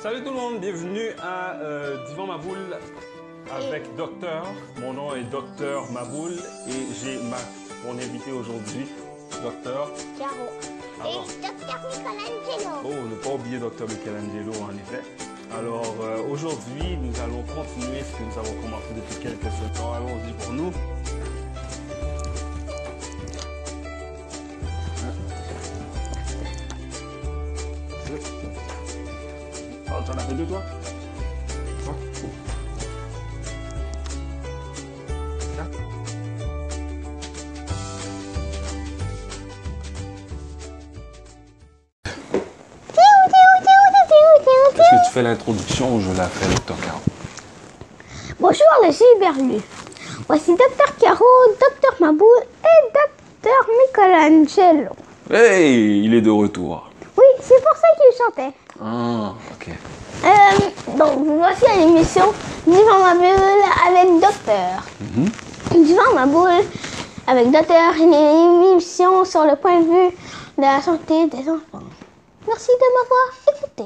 Salut tout le monde, bienvenue à euh, Divan Maboul avec Docteur. Mon nom est Docteur Maboul et j'ai ma, mon invité aujourd'hui, Docteur. Caro. Alors. Et Docteur Michelangelo. Oh, ne pas oublier Docteur Michelangelo en effet. Alors euh, aujourd'hui, nous allons continuer ce que nous avons commencé depuis quelques temps. Allons-y pour nous. Toi Tiens. Est-ce que tu fais l'introduction ou je la fais, Docteur Caro Bonjour les cyberlus. Voici Docteur Caro, Docteur Maboul et Docteur Michelangelo. Hey, il est de retour. Oui, c'est pour ça qu'il chantait. Ah. Euh, donc, voici l'émission Divan Maboul avec Docteur. Divan Maboul avec Docteur, une émission sur le point de vue de la santé des enfants. Merci de m'avoir écouté.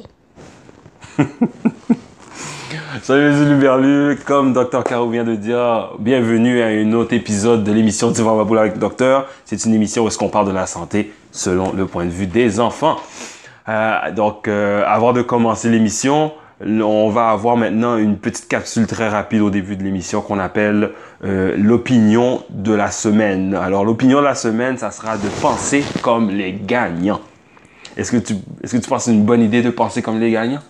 Salut les Uluberlus, comme Dr Caro vient de dire, bienvenue à un autre épisode de l'émission Divan Maboul avec Docteur. C'est une émission où est-ce qu'on parle de la santé selon le point de vue des enfants. Euh, donc, euh, avant de commencer l'émission, on va avoir maintenant une petite capsule très rapide au début de l'émission qu'on appelle euh, l'opinion de la semaine. Alors, l'opinion de la semaine, ça sera de penser comme les gagnants. Est-ce que tu, est-ce que tu penses que c'est une bonne idée de penser comme les gagnants?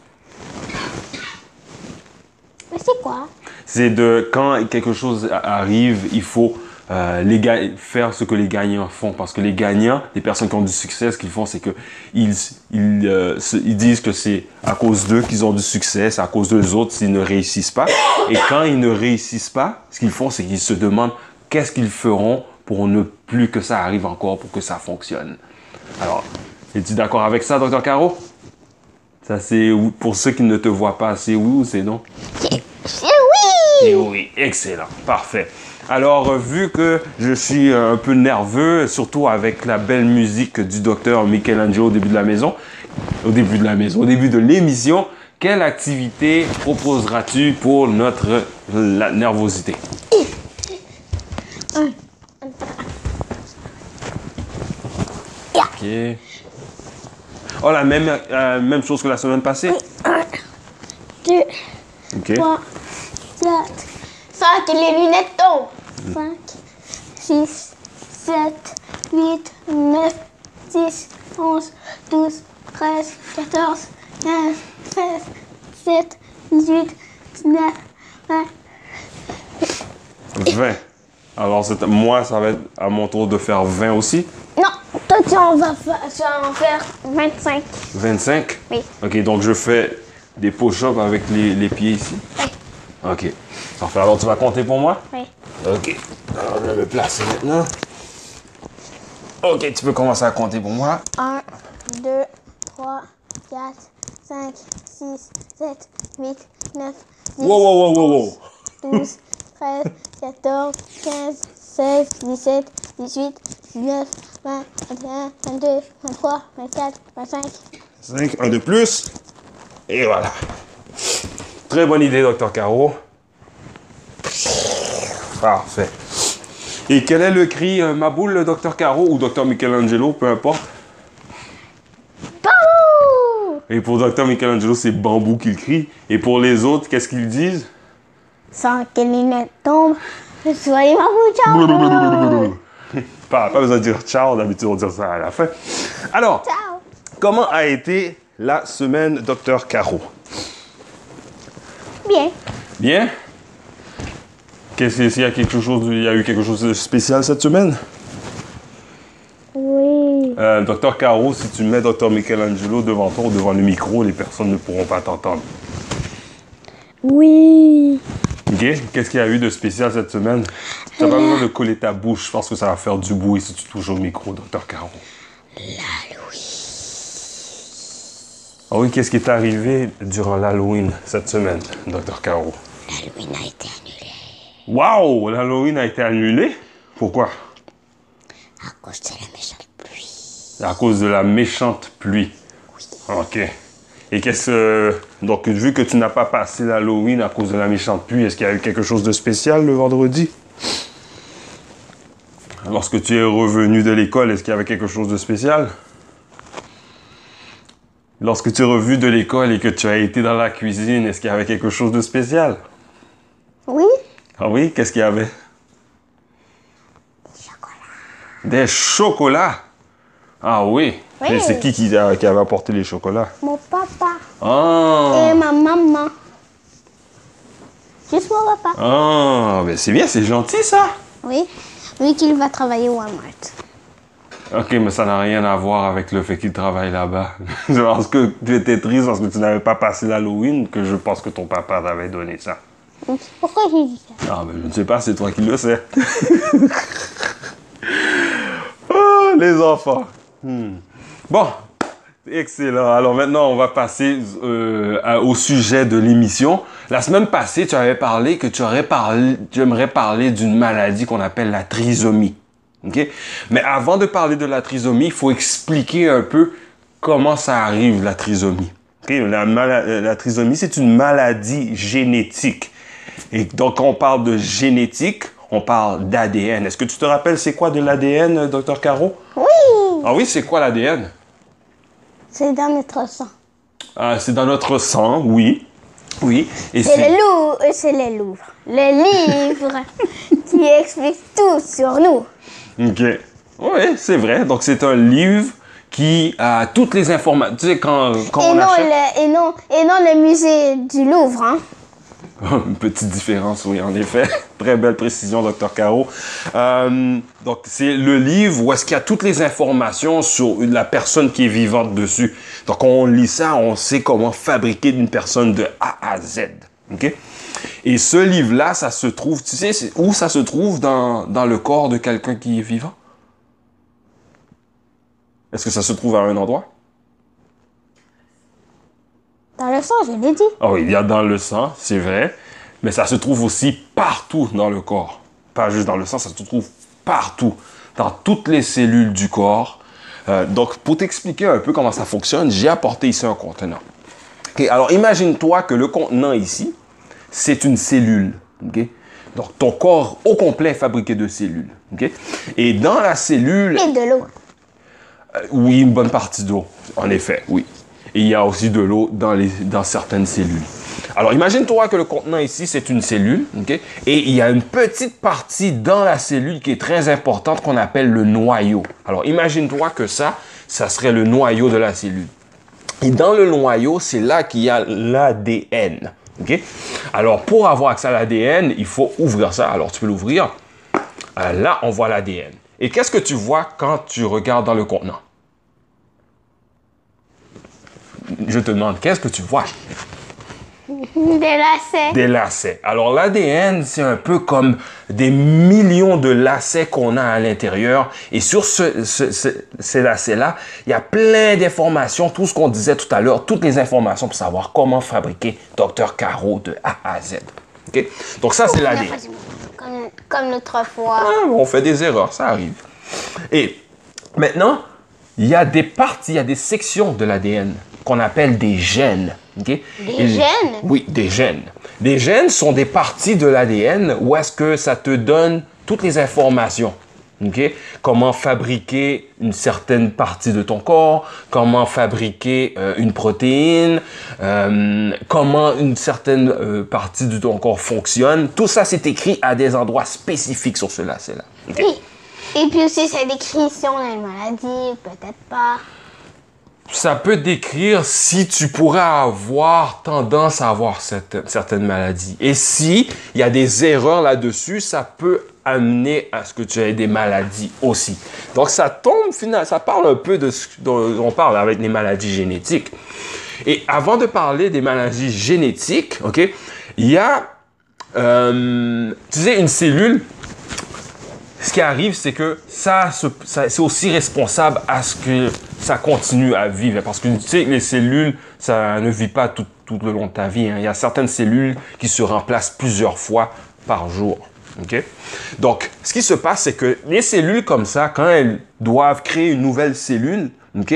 Mais c'est quoi C'est de quand quelque chose arrive, il faut euh, les ga- faire ce que les gagnants font. Parce que les gagnants, les personnes qui ont du succès, ce qu'ils font, c'est que ils, ils, euh, se- ils disent que c'est à cause d'eux qu'ils ont du succès, c'est à cause d'eux autres s'ils ne réussissent pas. Et quand ils ne réussissent pas, ce qu'ils font, c'est qu'ils se demandent qu'est-ce qu'ils feront pour ne plus que ça arrive encore, pour que ça fonctionne. Alors, es-tu d'accord avec ça, Dr. Caro? Ça, c'est pour ceux qui ne te voient pas, c'est oui ou c'est non? C'est oui Et oui, excellent, parfait. Alors, euh, vu que je suis euh, un peu nerveux, surtout avec la belle musique du docteur Michelangelo au début de la maison, au début de la maison, au début de l'émission, quelle activité proposeras-tu pour notre la nervosité? Ok. Oh, la même, euh, même chose que la semaine passée? Deux, Ok. 3, 4, 5 et les lunettes tombent. 5, 6, 7, 8, 9, 10, 11, 12, 13, 14, 15, 16, 17, 18, 19, 20. 20. Alors, moi, ça va être à mon tour de faire 20 aussi? Non, toi tu en vas, tu vas en faire 25. 25? Oui. Ok, donc je fais des push-ups avec les, les pieds ici? Oui. Ok. Parfait. Alors, tu vas compter pour moi? Oui. Ok. Alors, je vais me placer maintenant. Ok, tu peux commencer à compter pour moi. 1, 2, 3, 4, 5, 6, 7, 8, 9, 10, Wow, wow, wow, wow, wow. 12, 13, 14, 15, 16, 17, 18, 19, 20, 21, 22, 23, 24, 25. 5, un de plus. Et voilà. Très bonne idée, Dr. Caro. Parfait. Et quel est le cri euh, Maboule, le Dr. Caro ou Dr. Michelangelo, peu importe? Bambou Et pour Dr. Michelangelo, c'est bambou qu'il crie. Et pour les autres, qu'est-ce qu'ils disent? Sans que les lunettes tombent, soyez ma ciao pas, pas besoin de dire ciao, d'habitude on dit ça à la fin. Alors, Ciao comment a été la semaine Dr. Caro? Bien. Bien? Qu'est-ce qu'il y a quelque chose, il y a eu quelque chose de spécial cette semaine? Oui. Euh, Docteur Caro, si tu mets Dr. Michelangelo devant toi ou devant le micro, les personnes ne pourront pas t'entendre. Oui. Ok? Qu'est-ce qu'il y a eu de spécial cette semaine? Tu n'as pas besoin de coller ta bouche. Je pense que ça va faire du bruit si tu touches au micro, Docteur Caro. Ah oui, qu'est-ce qui est arrivé durant l'Halloween cette semaine, Docteur Caro? L'Halloween a été annulé Waouh! L'Halloween a été annulé? Pourquoi? à cause de la méchante pluie. À cause de la méchante pluie. Ok. Et qu'est-ce que... Donc, vu que tu n'as pas passé l'Halloween à cause de la méchante pluie, est-ce qu'il y a eu quelque chose de spécial le vendredi? Lorsque tu es revenu de l'école, est-ce qu'il y avait quelque chose de spécial? Lorsque tu es revenu de l'école et que tu as été dans la cuisine, est-ce qu'il y avait quelque chose de spécial? Oui. Ah oui, qu'est-ce qu'il y avait? Des chocolats? Ah oui. Oui. Et c'est qui qui, a- qui avait apporté les chocolats? Mon papa Ah. et ma maman. Juste mon papa. Ah, ben c'est bien, c'est gentil ça. Oui. Vu qu'il va travailler au Walmart. Ok, mais ça n'a rien à voir avec le fait qu'il travaille là-bas. Je pense que tu étais triste parce que tu n'avais pas passé l'Halloween, que je pense que ton papa t'avait donné ça. Pourquoi j'ai dit ça Ah, ben je ne sais pas, c'est toi qui le sais. oh, les enfants. Hmm. Bon, excellent. Alors maintenant, on va passer euh, à- au sujet de l'émission. La semaine passée, tu avais parlé que tu aurais parlé, tu aimerais parler d'une maladie qu'on appelle la trisomie. OK? Mais avant de parler de la trisomie, il faut expliquer un peu comment ça arrive, la trisomie. OK? La, mala- la trisomie, c'est une maladie génétique. Et donc, quand on parle de génétique, on parle d'ADN. Est-ce que tu te rappelles c'est quoi de l'ADN, docteur Caro? Oui. Ah oui, c'est quoi l'ADN? C'est dans notre sang. Ah, c'est dans notre sang, oui. Oui. Et C'est le euh, c'est le Louvre. Le livre qui explique tout sur nous. OK. Oui, c'est vrai. Donc, c'est un livre qui a toutes les informations. Tu sais, quand, quand Et on non, achète... le, et, non, et non le musée du Louvre. Hein. Une petite différence, oui, en effet. Très belle précision, docteur Caro. Euh, donc, c'est le livre où est-ce qu'il y a toutes les informations sur la personne qui est vivante dessus. Donc, on lit ça, on sait comment fabriquer une personne de A à Z. OK? Et ce livre-là, ça se trouve, tu sais, où ça se trouve? Dans, dans le corps de quelqu'un qui est vivant? Est-ce que ça se trouve à un endroit? Dans le sang, je l'ai dit. Oui, il y a dans le sang, c'est vrai, mais ça se trouve aussi partout dans le corps. Pas juste dans le sang, ça se trouve partout, dans toutes les cellules du corps. Euh, donc, pour t'expliquer un peu comment ça fonctionne, j'ai apporté ici un contenant. Ok, alors, imagine-toi que le contenant ici, c'est une cellule. ok? Donc, ton corps au complet est fabriqué de cellules. ok? Et dans la cellule, Et de l'eau. euh, oui, une bonne partie d'eau, en effet, oui. Il y a aussi de l'eau dans, les, dans certaines cellules. Alors, imagine-toi que le contenant ici, c'est une cellule, OK? Et il y a une petite partie dans la cellule qui est très importante qu'on appelle le noyau. Alors, imagine-toi que ça, ça serait le noyau de la cellule. Et dans le noyau, c'est là qu'il y a l'ADN. OK? Alors, pour avoir accès à l'ADN, il faut ouvrir ça. Alors, tu peux l'ouvrir. Euh, Là, on voit l'ADN. Et qu'est-ce que tu vois quand tu regardes dans le contenant? Je te demande, qu'est-ce que tu vois? Des lacets. Des lacets. Alors l'ADN, c'est un peu comme des millions de lacets qu'on a à l'intérieur. Et sur ce- ce- ce- ces lacets-là, il y a plein d'informations, tout ce qu'on disait tout à l'heure, toutes les informations pour savoir comment fabriquer Dr Caro de A à Z. Donc ça, c'est l'ADN. Comme, comme l'autre fois. Ah, on fait des erreurs, ça arrive. Et maintenant, il y a des parties, il y a des sections de l'ADN qu'on appelle des gènes. Des gènes? Oui, des gènes. Des gènes sont des parties de l'ADN où est-ce que ça te donne toutes les informations. Comment fabriquer une certaine partie de ton corps, comment fabriquer euh, une protéine, euh, comment une certaine euh, partie de ton corps fonctionne. Tout ça, c'est écrit à des endroits spécifiques sur ce lacet-là. ok? Et, et puis aussi, ça décrit si on a une maladie, peut-être pas. Ça peut décrire si tu pourrais avoir tendance à avoir certaines maladies. Et si il y a des erreurs là-dessus, ça peut amener à ce que tu aies des maladies aussi. Donc ça tombe finalement, ça parle un peu de ce dont on parle avec les maladies génétiques. Et avant de parler des maladies génétiques, ok, il y a, euh, tu sais, une cellule ce qui arrive, c'est que ça, c'est aussi responsable à ce que ça continue à vivre. Parce que tu sais, les cellules, ça ne vit pas tout, tout le long de ta vie. hein. Il y a certaines cellules qui se remplacent plusieurs fois par jour. OK? Donc, ce qui se passe, c'est que les cellules comme ça, quand elles doivent créer une nouvelle cellule, OK?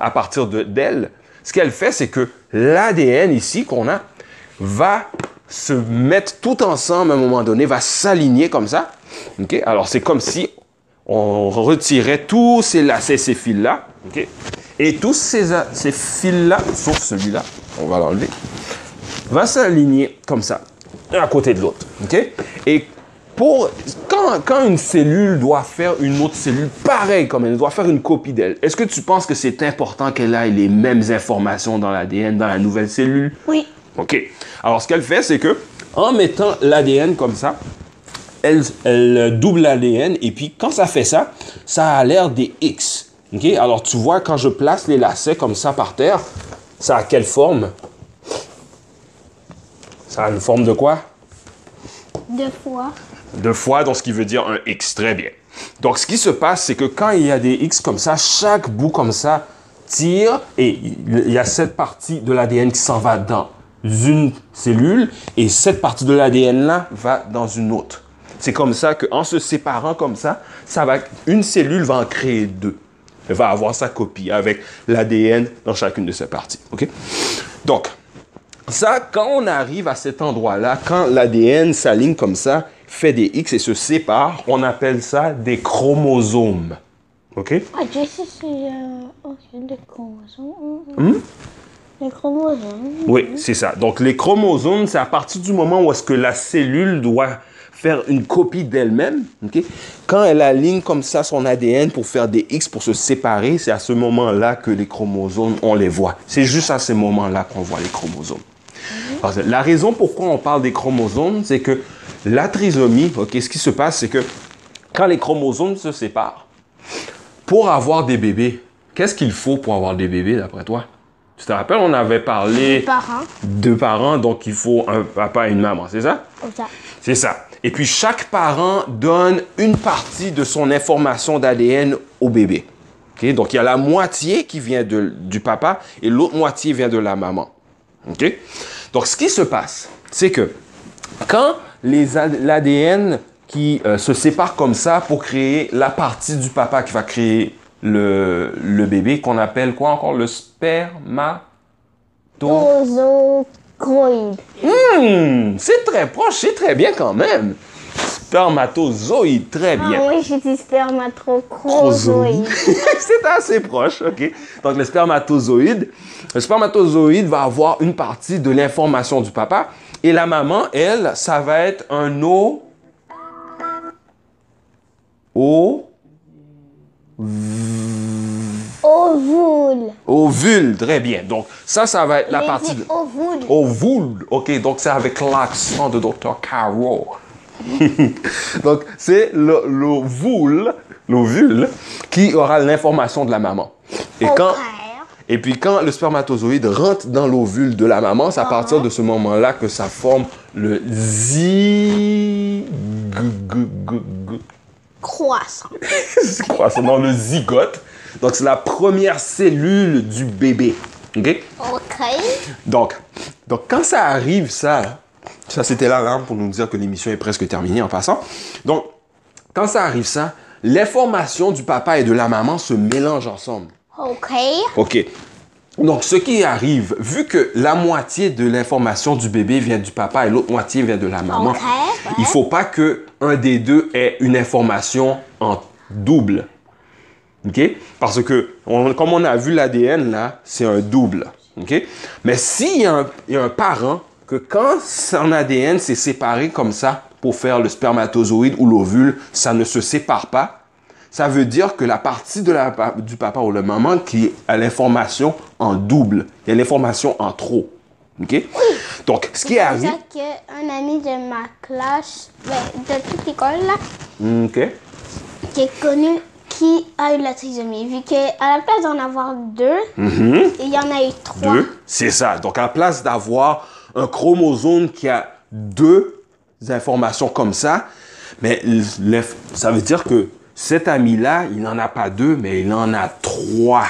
À partir de- d'elles, ce qu'elle fait, c'est que l'ADN ici qu'on a va se mettre tout ensemble à un moment donné, va s'aligner comme ça. Alors, c'est comme si on retirait tous ces lacets, ces fils-là. Et tous ces, ces fils-là, sauf celui-là, on va l'enlever, va s'aligner comme ça, un à côté de l'autre. Et pour, quand, quand une cellule doit faire une autre cellule pareille comme elle, doit faire une copie d'elle, est-ce que tu penses que c'est important qu'elle ait les mêmes informations dans l'ADN, dans la nouvelle cellule? Oui. OK. Alors, ce qu'elle fait, c'est que en mettant l'ADN comme ça, elle, elle double l'ADN et puis quand ça fait ça, ça a l'air des X. OK? Alors, tu vois, quand je place les lacets comme ça par terre, ça a quelle forme? Ça a une forme de quoi? Deux fois. Deux fois, donc ce qui veut dire un X. Très bien. Donc, ce qui se passe, c'est que quand il y a des X comme ça, chaque bout comme ça tire et il y a cette partie de l'ADN qui s'en va dans une cellule et cette partie de l'ADN là va dans une autre. C'est comme ça qu'en se séparant comme ça, ça va, une cellule va en créer deux. Elle va avoir sa copie avec l'ADN dans chacune de ses parties. OK? Donc, ça, quand on arrive à cet endroit-là, quand l'ADN s'aligne comme ça, fait des X et se sépare, on appelle ça des chromosomes. OK? Ah, je sais, c'est euh, oh, des chromosomes. Hmm? Des chromosomes. Oui, c'est ça. Donc, les chromosomes, c'est à partir du moment où est-ce que la cellule doit faire une copie d'elle-même. ok? Quand elle aligne comme ça son ADN pour faire des X, pour se séparer, c'est à ce moment-là que les chromosomes, on les voit. C'est juste à ce moment-là qu'on voit les chromosomes. La raison pourquoi on parle des chromosomes, c'est que la trisomie, ok, ce qui se passe, c'est que quand les chromosomes se séparent, pour avoir des bébés, qu'est-ce qu'il faut pour avoir des bébés, d'après toi? Tu te rappelles, on avait parlé Parents. deux parents, donc il faut un papa et une maman, c'est ça? Ça. C'est ça. Et puis chaque parent donne une partie de son information d'ADN au bébé. Donc il y a la moitié qui vient du papa et l'autre moitié vient de la maman. Donc ce qui se passe, c'est que quand l'ADN qui euh, se sépare comme ça pour créer la partie du papa qui va créer le, bébé, qu'on appelle quoi encore? Le spermato... Hmm, c'est très proche, c'est très bien quand même. Spermatozoïde, très bien. Ah oui, j'ai dit spermatochrozoïde. c'est assez proche, ok. Donc le spermatozoïde, le spermatozoïde va avoir une partie de l'information du papa et la maman, elle, ça va être un o, o, Ovule. ovule, très bien. Donc ça, ça va être la partie de ovule. ovule, ok. Donc c'est avec l'accent de Dr. Caro. Donc c'est le- l'ovule, l'ovule, qui aura l'information de la maman. Et quand. Et puis quand le spermatozoïde rentre dans l'ovule de la maman, c'est à partir de ce moment-là que ça forme le zy... Croissant. Ça? Non, le zygote. Donc c'est la première cellule du bébé. OK? Ok. Donc, donc quand ça arrive, ça, là, ça c'était l'alarme pour nous dire que l'émission est presque terminée en passant. Donc, quand ça arrive, ça, l'information du papa et de la maman se mélangent ensemble. Ok. OK. Donc, ce qui arrive, vu que la moitié de l'information du bébé vient du papa et l'autre moitié vient de la maman, ouais. il faut pas que un des deux ait une information en double. OK? Parce que, on- comme on a vu l'ADN, là, c'est un double. OK? Mais s'il y, a un- il y a un parent que quand son ADN s'est séparé comme ça pour faire le spermatozoïde ou l'ovule, ça ne se sépare pas, ça veut dire que la partie de la, du papa ou la maman qui a l'information en double, il y a l'information en trop. OK? Donc, ce qui C'est arrive... ça qu'un ami de ma classe, de toute l'école, là, OK. qui est connu, qui a eu la trisomie. Vu qu'à la place d'en avoir deux, il y en a eu trois. Mhm. Deux, c'est ça. Donc, à la place d'avoir un chromosome qui a deux informations comme ça, mais ça veut dire que cet ami-là, il n'en a pas deux, mais il en a trois.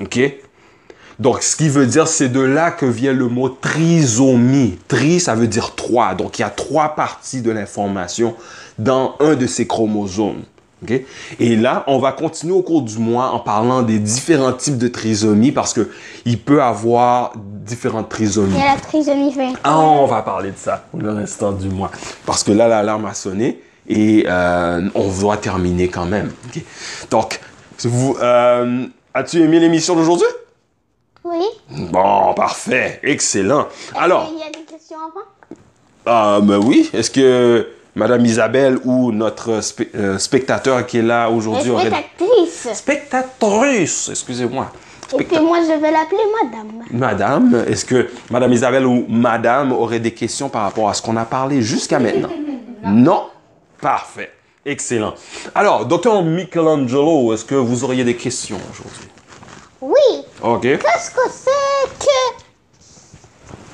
OK? Donc, ce qui veut dire, c'est de là que vient le mot trisomie. Tri, ça veut dire trois. Donc, il y a trois parties de l'information dans un de ces chromosomes. Et là, on va continuer au cours du mois en parlant des différents types de trisomie parce que il peut avoir différentes trisomies. Il y a la trisomie 20. Ah, on va parler de ça le restant du mois. Parce que là, l'alarme a sonné et euh, on doit terminer quand même. OK? Donc, vous, euh, as-tu aimé l'émission d'aujourd'hui? Oui. Bon, parfait. Excellent. Alors, Il y a des questions avant? ah, ben oui. Est-ce que Madame Isabelle ou notre spe- euh, spectateur qui est là aujourd'hui aurait... Spectatrice. Spectatrice, excusez-moi. Et puis moi, je vais l'appeler madame. Madame, est-ce que Madame Isabelle ou Madame aurait des questions par rapport à ce qu'on a parlé jusqu'à maintenant? non? Parfait. Excellent. Alors, docteur Michelangelo, est-ce que vous auriez des questions aujourd'hui? Oui. OK. Qu'est-ce que c'est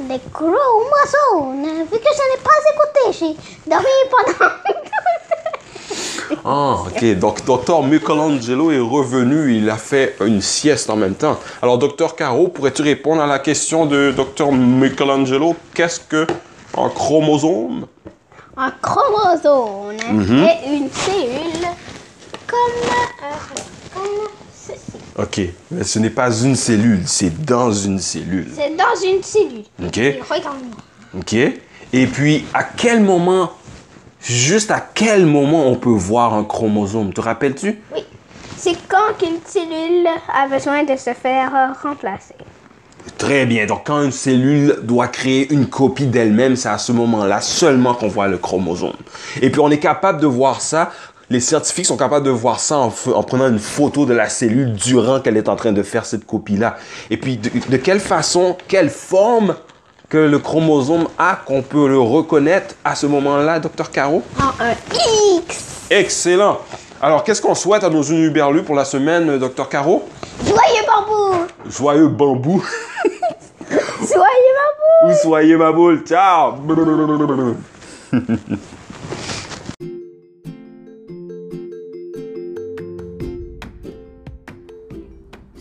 les chromosomes? Vu que je n'ai pas écouté, j'ai dormi pendant... Ah, OK. Donc, docteur Michelangelo est revenu. Il a fait une sieste en même temps. Alors, docteur Caro, pourrais-tu répondre à la question de docteur Michelangelo? Qu'est-ce que un chromosome? Un chromosome Mhm. est une cellule comme, euh, comme. OK. Mais ce n'est pas une cellule, c'est dans une cellule. C'est dans une cellule. OK. Et Regarde-moi. OK. Et puis, à quel moment, juste à quel moment on peut voir un chromosome? Te rappelles-tu? Oui. C'est quand qu'une cellule a besoin de se faire euh, remplacer. Très bien. Donc, quand une cellule doit créer une copie d'elle-même, c'est à ce moment-là seulement qu'on voit le chromosome. Et puis, on est capable de voir ça. Les scientifiques sont capables de voir ça en, prenant une photo de la cellule durant qu'elle est en train de faire cette copie-là. Et puis, de, de quelle façon, quelle forme que le chromosome a qu'on peut le reconnaître à ce moment-là, docteur Caro? En un X. Excellent. Alors, qu'est-ce qu'on souhaite à nos unuberlus pour la semaine, docteur Caro? Joyeux bambou. Joyeux bambou. Soyez ma boule. Ciao.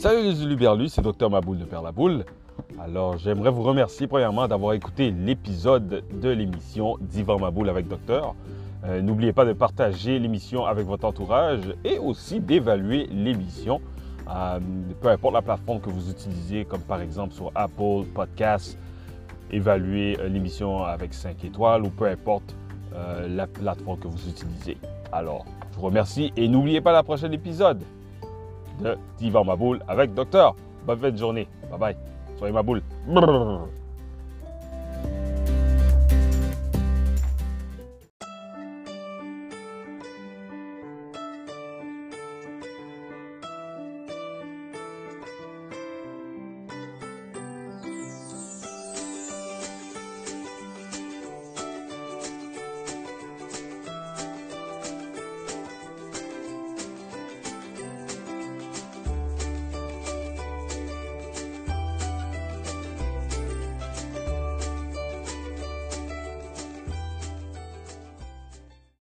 Salut les Uluberlus, c'est Docteur Maboule de Père la Boule. Alors, j'aimerais vous remercier premièrement d'avoir écouté l'épisode de l'émission d'Yvan Maboule avec Docteur. Euh, N'oubliez pas de partager l'émission avec votre entourage et aussi d'évaluer l'émission. Euh, peu importe la plateforme que vous utilisez, comme par exemple sur Apple Podcasts, évaluer euh, l'émission avec 5 étoiles ou peu importe la plateforme que vous utilisez. Alors, je vous remercie et n'oubliez pas la prochaine épisode de Divan Maboule avec Docteur. Bonne fin de journée. Bye bye. Soyez ma boule. Brrr.